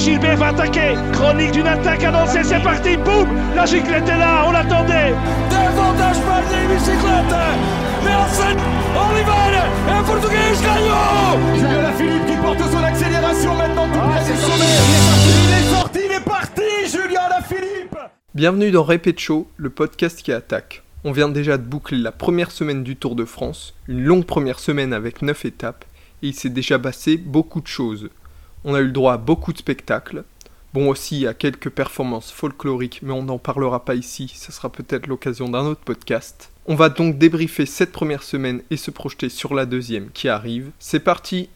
Gilbert va attaquer. Chronique d'une attaque annoncée, c'est parti. Boum La giclette est là, on l'attendait. Davantage pas de bicyclette. Mais enfin, Oliver et Portugais gagnant. Julien Philippe qui porte son accélération maintenant tout près du sommet. Il est sorti, il est sorti, il est parti, Julien Philippe. Bienvenue dans Répète Show, le podcast qui attaque. On vient déjà de boucler la première semaine du Tour de France, une longue première semaine avec 9 étapes, et il s'est déjà passé beaucoup de choses. On a eu le droit à beaucoup de spectacles, bon aussi à quelques performances folkloriques, mais on n'en parlera pas ici, ce sera peut-être l'occasion d'un autre podcast. On va donc débriefer cette première semaine et se projeter sur la deuxième qui arrive. C'est parti.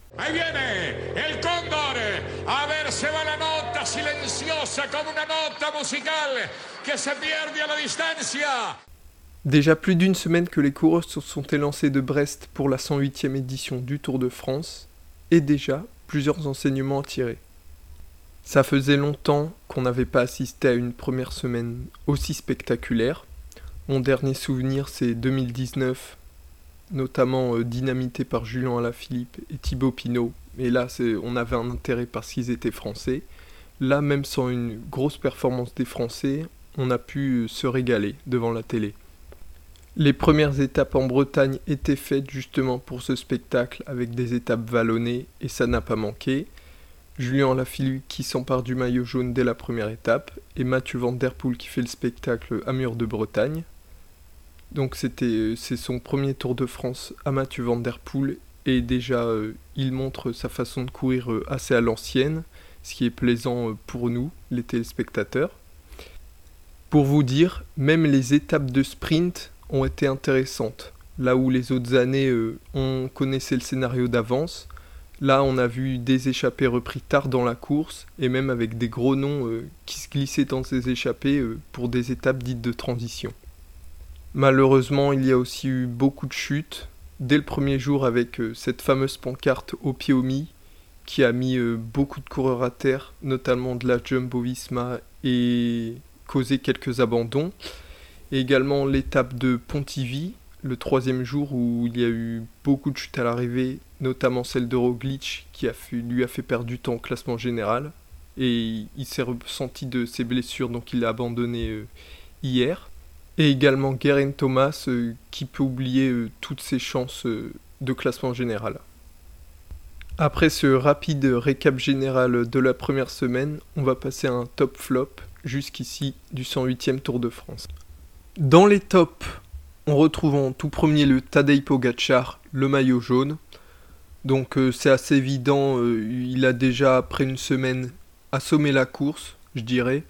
Déjà plus d'une semaine que les coureurs se sont élancés de Brest pour la 108e édition du Tour de France, et déjà plusieurs enseignements à tirer. Ça faisait longtemps qu'on n'avait pas assisté à une première semaine aussi spectaculaire. Mon dernier souvenir c'est 2019, notamment euh, dynamité par Julien Alaphilippe et Thibaut Pinot. Et là on avait un intérêt parce qu'ils étaient français. Là même sans une grosse performance des Français, on a pu euh, se régaler devant la télé. Les premières étapes en Bretagne étaient faites justement pour ce spectacle avec des étapes vallonnées et ça n'a pas manqué. Julien Lafilippe qui s'empare du maillot jaune dès la première étape et Mathieu Van Der Poel qui fait le spectacle à Mur de Bretagne. Donc c'était euh, c'est son premier Tour de France à Mathieu Van Der Poel et déjà euh, il montre sa façon de courir euh, assez à l'ancienne, ce qui est plaisant pour nous les téléspectateurs. Pour vous dire, même les étapes de sprint ont été intéressantes. Là où les autres années, euh, on connaissait le scénario d'avance, là on a vu des échappés repris tard dans la course, et même avec des gros noms euh, qui se glissaient dans ces échappées euh, pour des étapes dites de transition. Malheureusement, il y a aussi eu beaucoup de chutes, dès le premier jour avec cette fameuse pancarte au pied qui a mis beaucoup de coureurs à terre, notamment de la Jumbo-Visma, et causé quelques abandons et également l'étape de Pontivy, le troisième jour où il y a eu beaucoup de chutes à l'arrivée, notamment celle de Roglic qui lui a fait perdre du temps au classement général. Et il s'est ressenti de ses blessures, donc il a abandonné euh, hier. Et également Geraint Thomas euh, qui peut oublier euh, toutes ses chances de classement général. Après ce rapide récap général de la première semaine, on va passer à un top flop jusqu'ici du 108e Tour de France. Dans les tops, on retrouve en tout premier le Tadej Pogacar, le maillot jaune. Donc euh, c'est assez évident, euh, il a déjà après une semaine assommé la course, je dirais.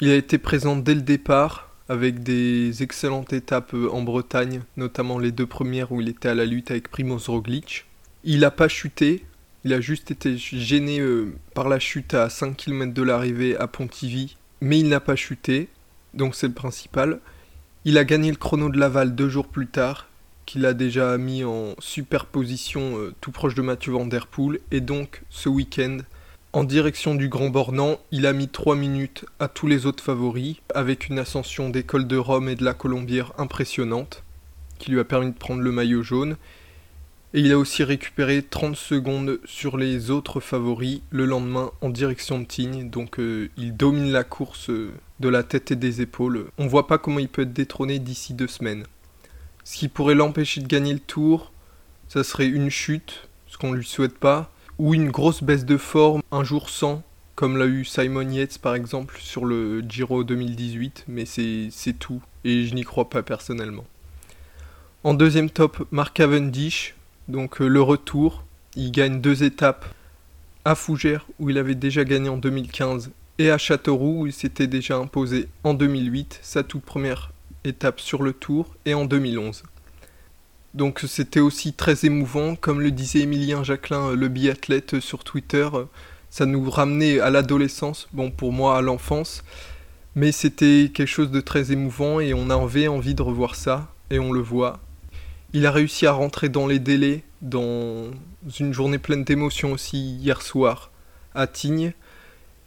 Il a été présent dès le départ avec des excellentes étapes euh, en Bretagne, notamment les deux premières où il était à la lutte avec Primoz Roglic. Il n'a pas chuté, il a juste été gêné par la chute à 5 km de l'arrivée à Pontivy, mais il n'a pas chuté, donc c'est le principal. Il a gagné le chrono de Laval deux jours plus tard, qu'il a déjà mis en superposition euh, tout proche de Mathieu Van et donc ce week-end, en direction du Grand Bornand, il a mis 3 minutes à tous les autres favoris, avec une ascension des cols de Rome et de la Colombière impressionnante, qui lui a permis de prendre le maillot jaune. Et il a aussi récupéré 30 secondes sur les autres favoris le lendemain en direction de Tignes, donc euh, il domine la course euh, de la tête et des épaules. On voit pas comment il peut être détrôné d'ici deux semaines. Ce qui pourrait l'empêcher de gagner le tour, ça serait une chute, ce qu'on lui souhaite pas, ou une grosse baisse de forme un jour sans, comme l'a eu Simon Yates par exemple sur le Giro 2018, mais c'est c'est tout, et je n'y crois pas personnellement. En deuxième top, Mark Cavendish, donc euh, le retour. Il gagne deux étapes à Fougères où il avait déjà gagné en 2015 et à Châteauroux où il s'était déjà imposé en 2008, sa toute première étape sur le tour, et en 2011. Donc c'était aussi très émouvant, comme le disait Emilien Jacquelin, euh, le biathlète euh, sur Twitter, euh, ça nous ramenait à l'adolescence, bon pour moi à l'enfance, mais c'était quelque chose de très émouvant et on avait envie de revoir ça, et on le voit. Il a réussi à rentrer dans les délais dans une journée pleine d'émotions aussi hier soir à Tignes.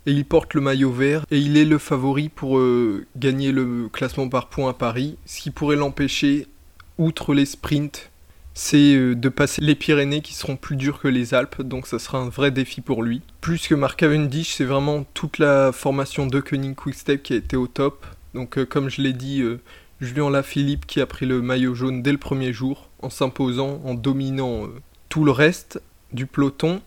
Et il porte le maillot vert et il est le favori pour euh, gagner le classement par points à Paris, ce qui pourrait l'empêcher, outre les sprints c'est euh, de passer les Pyrénées qui seront plus dures que les Alpes, donc ça sera un vrai défi pour lui. Plus que Mark Cavendish, c'est vraiment toute la formation de Koenig Quickstep qui a été au top. Donc euh, comme je l'ai dit, Julien Lafilippe qui a pris le maillot jaune dès le premier jour, en s'imposant, en dominant tout le reste du peloton.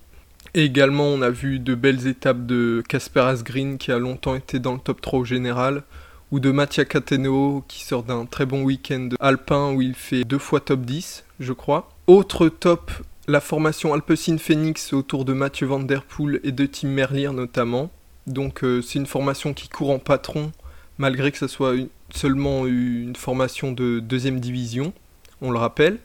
Également, on a vu de belles étapes de Casper Asgreen qui a longtemps été dans le top 3 au général, ou de Mattia Cateno qui sort d'un très bon week-end alpin où il fait deux fois top 10, je crois. Autre top, la formation Alpecin Phoenix autour de Mathieu Van Der Poel et de Tim Merlier notamment. Donc euh, c'est une formation qui court en patron, malgré que ce soit seulement une formation de deuxième division, on le rappelle.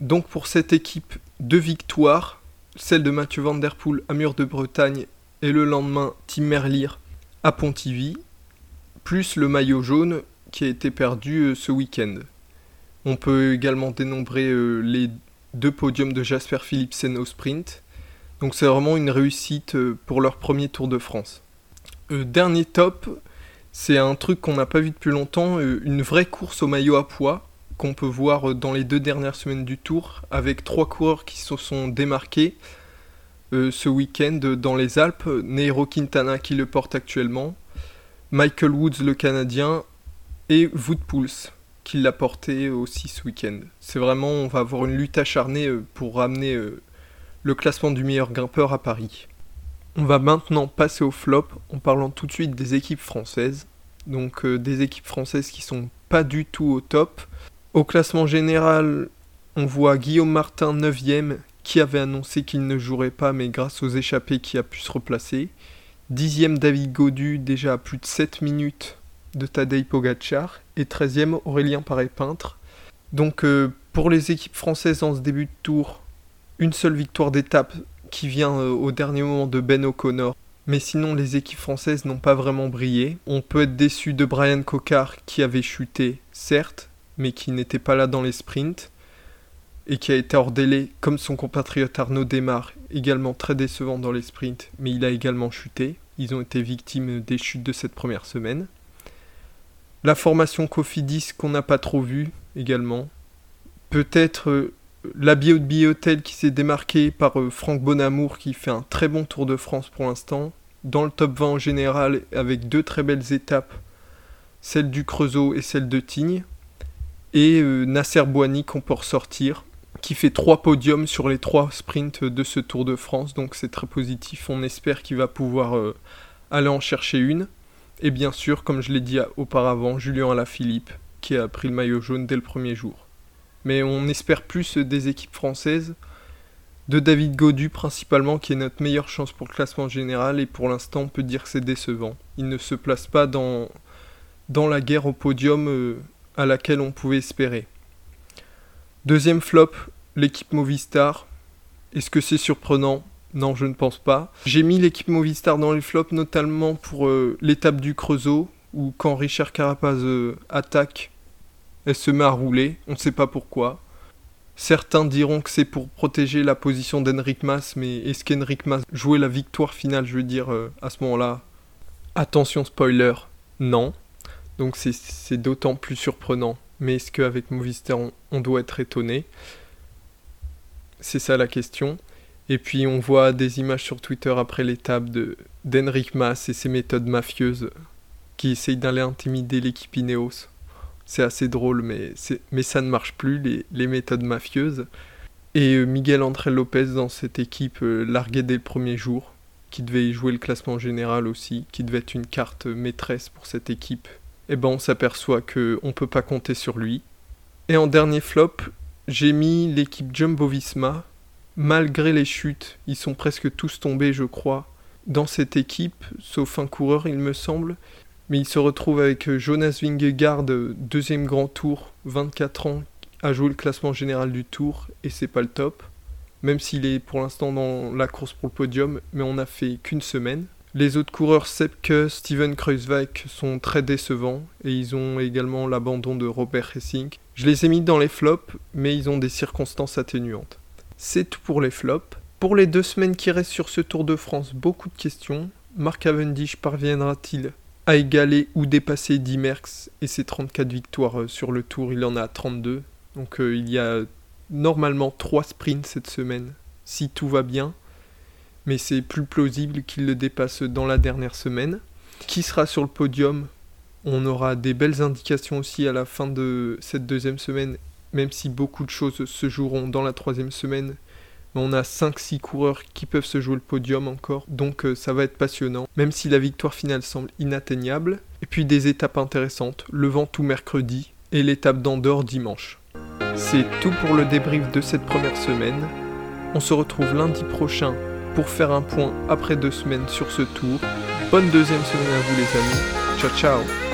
Donc pour cette équipe, deux victoires, celle de Mathieu Van Der Poel à Mur de Bretagne et le lendemain Tim Merlier à Pontivy, plus le maillot jaune qui a été perdu euh, ce week-end. On peut également dénombrer euh, les deux podiums de Jasper Philipsen au sprint. Donc c'est vraiment une réussite euh, pour leur premier Tour de France. dernier top, c'est un truc qu'on n'a pas vu depuis longtemps, une vraie course au maillot à poids qu'on peut voir dans les deux dernières semaines du Tour, avec trois coureurs qui se sont démarqués ce week-end dans les Alpes. Neiro Quintana qui le porte actuellement, Michael Woods le Canadien et Wood Pulse qui l'a porté aussi ce week-end. C'est vraiment, on va avoir une lutte acharnée euh, pour ramener euh, le classement du meilleur grimpeur à Paris. On va maintenant passer au flop en parlant tout de suite des équipes françaises. Donc euh, des équipes françaises qui sont pas du tout au top. Au classement général, on voit Guillaume Martin 9ème qui avait annoncé qu'il ne jouerait pas mais grâce aux échappées qui a pu se replacer. Dixième David Godu, déjà à plus de 7 minutes de Tadej Pogacar. Et 13e Aurélien Paré-Peintre. Donc euh, pour les équipes françaises en ce début de tour, une seule victoire d'étape qui vient euh, au dernier moment de Ben O'Connor. Mais sinon, les équipes françaises n'ont pas vraiment brillé. On peut être déçu de Brian Cocard qui avait chuté, certes, mais qui n'était pas là dans les sprints et qui a été hors délai comme son compatriote Arnaud Desmar, également très décevant dans les sprints, mais il a également chuté. Ils ont été victimes des chutes de cette première semaine. La formation Cofidis qu'on n'a pas trop vue également. Peut-être euh, la bio de Biotel qui s'est démarqué par euh, Franck Bonamour qui fait un très bon Tour de France pour l'instant. Dans le top 20 en général avec deux très belles étapes, celle du Creusot et celle de Tignes. Et euh, Nasser Boigny qu'on peut ressortir qui fait trois podiums sur les trois sprints de ce Tour de France, donc c'est très positif. On espère qu'il va pouvoir euh, aller en chercher une. Et bien sûr, comme je l'ai dit auparavant, Julien Alaphilippe, qui a pris le maillot jaune dès le premier jour. Mais on espère plus des équipes françaises, de David Godu principalement, qui est notre meilleure chance pour le classement général, et pour l'instant on peut dire que c'est décevant. Il ne se place pas dans, dans la guerre au podium euh, à laquelle on pouvait espérer. Deuxième flop, l'équipe Movistar. Est-ce que c'est surprenant? Non, je ne pense pas. J'ai mis l'équipe Movistar dans les flops, notamment pour euh, l'étape du Creusot, où quand Richard Carapaz euh, attaque, elle se met à rouler. On ne sait pas pourquoi. Certains diront que c'est pour protéger la position d'Henrik Mas, mais est-ce qu'Henrik Mas jouait la victoire finale, je veux dire, euh, à ce moment-là? Attention spoiler, non. Donc c'est d'autant plus surprenant mais est-ce qu'avec Movistar on, doit être étonné? C'est ça la question. Et puis on voit des images sur Twitter après l'étape d'Henrik Mas et ses méthodes mafieuses qui essayent d'aller intimider l'équipe Ineos. C'est assez drôle, mais, mais ça ne marche plus, les, les méthodes mafieuses. Et euh, Miguel André Lopez dans cette équipe euh, largué dès le premier jour, qui devait y jouer le classement général aussi, qui devait être une carte maîtresse pour cette équipe eh ben on s'aperçoit qu'on ne peut pas compter sur lui. Et en dernier flop, j'ai mis l'équipe Jumbo Visma. Malgré les chutes, ils sont presque tous tombés, je crois, dans cette équipe, sauf un coureur, il me semble. Mais il se retrouve avec Jonas Vingegaard, deuxième grand tour, 24 ans, à jouer le classement général du tour, et c'est pas le top. Même s'il est pour l'instant dans la course pour le podium, mais on n'a fait qu'une semaine. Les autres coureurs Sepke, Steven Kruiswijk sont très décevants et ils ont également l'abandon de Robert Hessing. Je les ai mis dans les flops, mais ils ont des circonstances atténuantes. C'est tout pour les flops. Pour les deux semaines qui restent sur ce Tour de France, beaucoup de questions. Mark Cavendish parviendra-t-il à égaler ou dépasser Eddie Merckx et ses 34 victoires euh, sur le Tour? Il en a 32. Donc euh, il y a normalement trois sprints cette semaine, si tout va bien. Mais c'est plus plausible qu'il le dépasse dans la dernière semaine. Qui sera sur le podium? On aura des belles indications aussi à la fin de cette deuxième semaine, même si beaucoup de choses se joueront dans la troisième semaine. On a 5-6 coureurs qui peuvent se jouer le podium encore, donc euh, ça va être passionnant, même si la victoire finale semble inatteignable. Et puis des étapes intéressantes, le vent tout mercredi et l'étape d'Andorre dimanche. C'est tout pour le débrief de cette première semaine. On se retrouve lundi prochain pour faire un point après deux semaines sur ce tour. Bonne deuxième semaine à vous les amis. Ciao ciao